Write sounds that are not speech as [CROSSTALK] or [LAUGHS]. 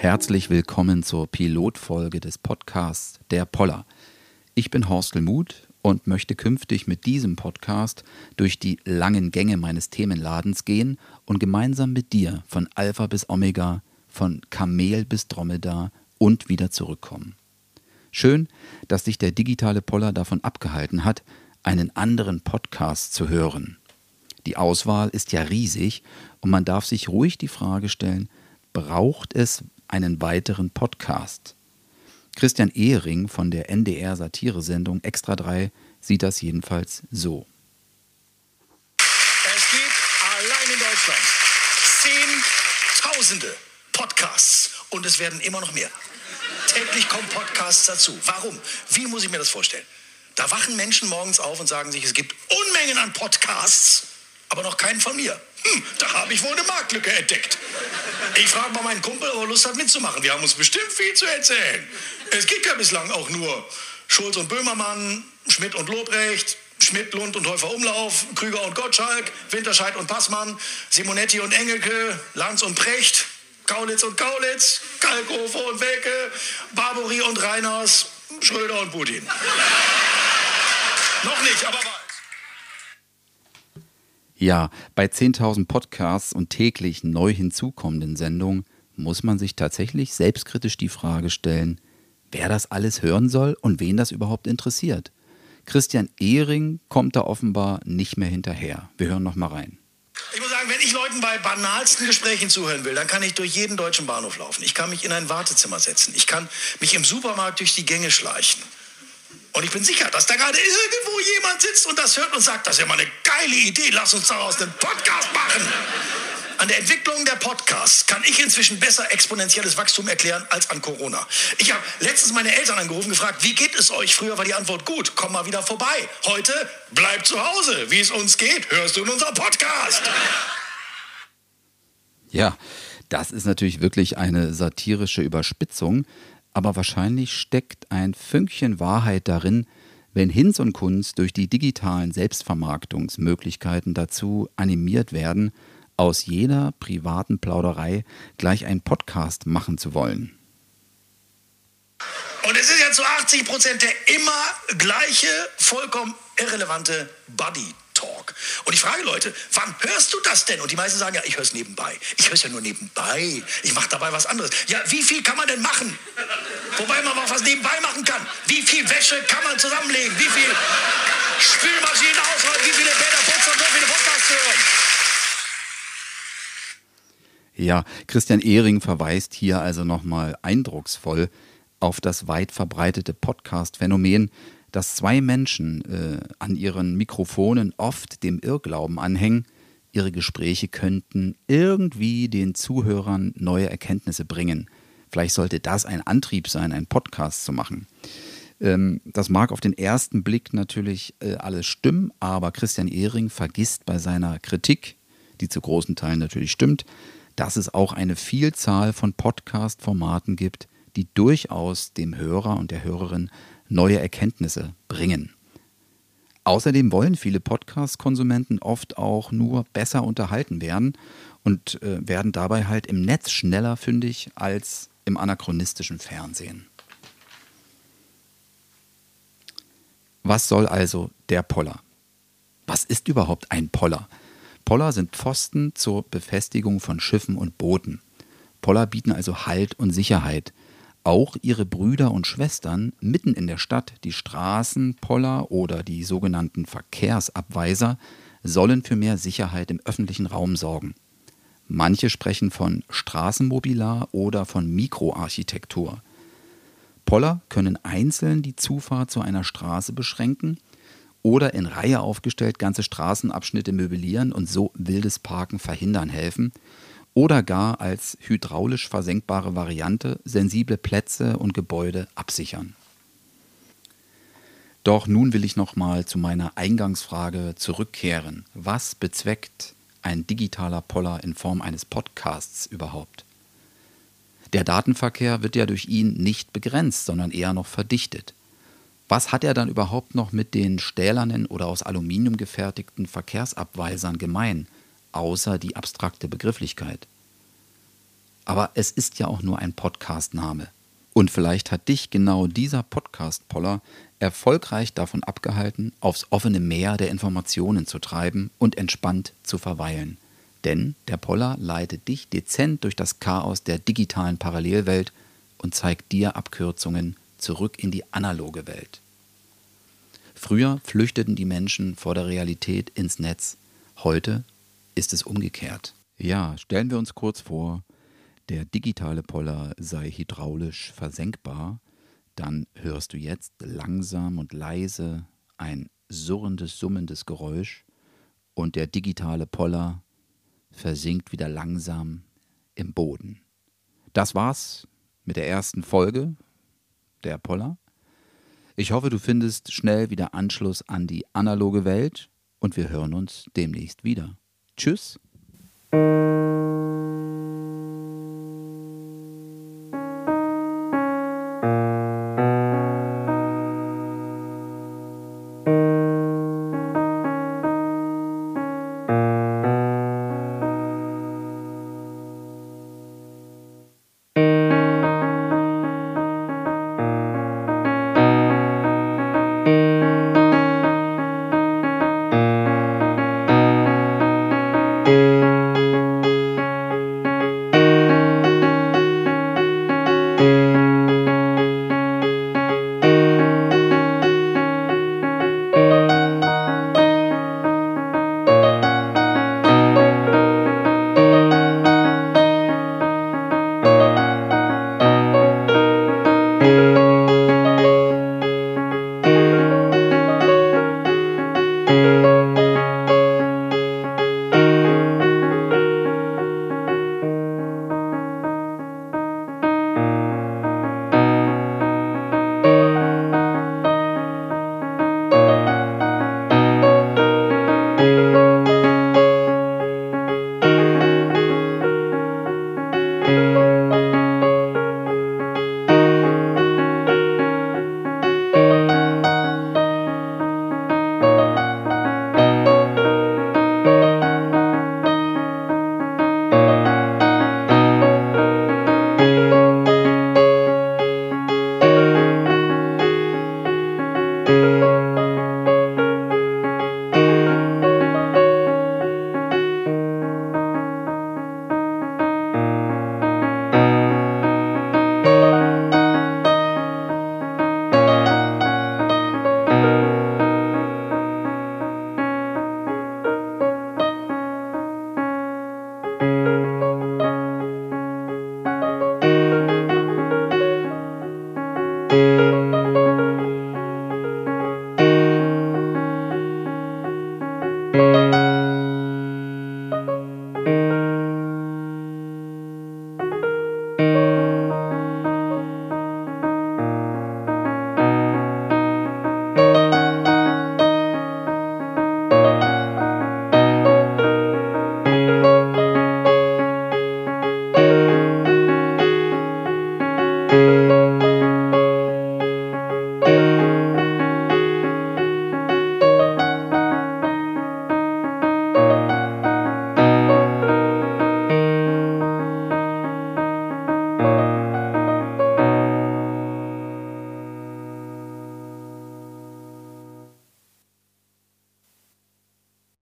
Herzlich willkommen zur Pilotfolge des Podcasts Der Poller. Ich bin Horstel Muth und möchte künftig mit diesem Podcast durch die langen Gänge meines Themenladens gehen und gemeinsam mit dir von Alpha bis Omega, von Kamel bis Dromedar und wieder zurückkommen. Schön, dass sich der digitale Poller davon abgehalten hat, einen anderen Podcast zu hören. Die Auswahl ist ja riesig und man darf sich ruhig die Frage stellen, braucht es einen weiteren Podcast? Christian Ehring von der NDR-Satiresendung Extra 3 sieht das jedenfalls so. Es gibt allein in Deutschland Zehntausende Podcasts und es werden immer noch mehr. Täglich kommen Podcasts dazu. Warum? Wie muss ich mir das vorstellen? Da wachen Menschen morgens auf und sagen sich, es gibt Unmengen an Podcasts, aber noch keinen von mir. Hm, da habe ich wohl eine Marktlücke entdeckt. Ich frage mal meinen Kumpel, ob er Lust hat mitzumachen. Wir haben uns bestimmt viel zu erzählen. Es gibt ja bislang auch nur Schulz und Böhmermann, Schmidt und Lobrecht, Schmidt, Lund und Häufer Umlauf, Krüger und Gottschalk, Winterscheid und Passmann, Simonetti und Engelke, Lanz und Precht, Kaulitz und Kaulitz, Kalkofe und Welke, Barbary und Reiners, Schröder und Putin. [LAUGHS] Noch nicht, aber. Ja, bei 10.000 Podcasts und täglich neu hinzukommenden Sendungen muss man sich tatsächlich selbstkritisch die Frage stellen, wer das alles hören soll und wen das überhaupt interessiert. Christian Ehring kommt da offenbar nicht mehr hinterher. Wir hören noch mal rein. Ich muss sagen, wenn ich Leuten bei banalsten Gesprächen zuhören will, dann kann ich durch jeden deutschen Bahnhof laufen. Ich kann mich in ein Wartezimmer setzen. Ich kann mich im Supermarkt durch die Gänge schleichen. Und ich bin sicher, dass da gerade irgendwo jemand sitzt und das hört und sagt, das ist ja mal eine geile Idee, lass uns daraus einen Podcast machen. An der Entwicklung der Podcasts kann ich inzwischen besser exponentielles Wachstum erklären als an Corona. Ich habe letztens meine Eltern angerufen gefragt, wie geht es euch? Früher war die Antwort gut, komm mal wieder vorbei. Heute bleib zu Hause. Wie es uns geht, hörst du in unserem Podcast. Ja, das ist natürlich wirklich eine satirische Überspitzung, aber wahrscheinlich steckt ein Fünkchen Wahrheit darin, wenn Hinz und Kunz durch die digitalen Selbstvermarktungsmöglichkeiten dazu animiert werden, aus jeder privaten Plauderei gleich einen Podcast machen zu wollen. Und es ist ja zu 80 Prozent der immer gleiche, vollkommen irrelevante Buddy. Und ich frage Leute, wann hörst du das denn? Und die meisten sagen ja, ich höre es nebenbei. Ich höre es ja nur nebenbei. Ich mache dabei was anderes. Ja, wie viel kann man denn machen? Wobei man auch was nebenbei machen kann. Wie viel Wäsche kann man zusammenlegen? Wie viel Spülmaschinen ausräumen? Wie viele Bäder putzen und so viele Podcasts hören? Ja, Christian Ehring verweist hier also nochmal eindrucksvoll auf das weit verbreitete Podcast-Phänomen, dass zwei Menschen äh, an ihren Mikrofonen oft dem Irrglauben anhängen, ihre Gespräche könnten irgendwie den Zuhörern neue Erkenntnisse bringen. Vielleicht sollte das ein Antrieb sein, einen Podcast zu machen. Ähm, das mag auf den ersten Blick natürlich äh, alles stimmen, aber Christian Ehring vergisst bei seiner Kritik, die zu großen Teilen natürlich stimmt, dass es auch eine Vielzahl von Podcast-Formaten gibt, die durchaus dem Hörer und der Hörerin neue Erkenntnisse bringen. Außerdem wollen viele Podcast-Konsumenten oft auch nur besser unterhalten werden und äh, werden dabei halt im Netz schneller fündig als im anachronistischen Fernsehen. Was soll also der Poller? Was ist überhaupt ein Poller? Poller sind Pfosten zur Befestigung von Schiffen und Booten. Poller bieten also Halt und Sicherheit. Auch ihre Brüder und Schwestern mitten in der Stadt, die Straßenpoller oder die sogenannten Verkehrsabweiser, sollen für mehr Sicherheit im öffentlichen Raum sorgen. Manche sprechen von Straßenmobilar oder von Mikroarchitektur. Poller können einzeln die Zufahrt zu einer Straße beschränken oder in Reihe aufgestellt ganze Straßenabschnitte möblieren und so wildes Parken verhindern helfen oder gar als hydraulisch versenkbare Variante sensible Plätze und Gebäude absichern. Doch nun will ich nochmal zu meiner Eingangsfrage zurückkehren. Was bezweckt ein digitaler Poller in Form eines Podcasts überhaupt? Der Datenverkehr wird ja durch ihn nicht begrenzt, sondern eher noch verdichtet. Was hat er dann überhaupt noch mit den stählernen oder aus Aluminium gefertigten Verkehrsabweisern gemein, außer die abstrakte Begrifflichkeit? Aber es ist ja auch nur ein Podcast-Name. Und vielleicht hat dich genau dieser Podcast-Poller erfolgreich davon abgehalten, aufs offene Meer der Informationen zu treiben und entspannt zu verweilen. Denn der Poller leitet dich dezent durch das Chaos der digitalen Parallelwelt und zeigt dir Abkürzungen zurück in die analoge Welt. Früher flüchteten die Menschen vor der Realität ins Netz. Heute ist es umgekehrt. Ja, stellen wir uns kurz vor, der digitale Poller sei hydraulisch versenkbar, dann hörst du jetzt langsam und leise ein surrendes, summendes Geräusch und der digitale Poller versinkt wieder langsam im Boden. Das war's mit der ersten Folge der Poller. Ich hoffe, du findest schnell wieder Anschluss an die analoge Welt und wir hören uns demnächst wieder. Tschüss.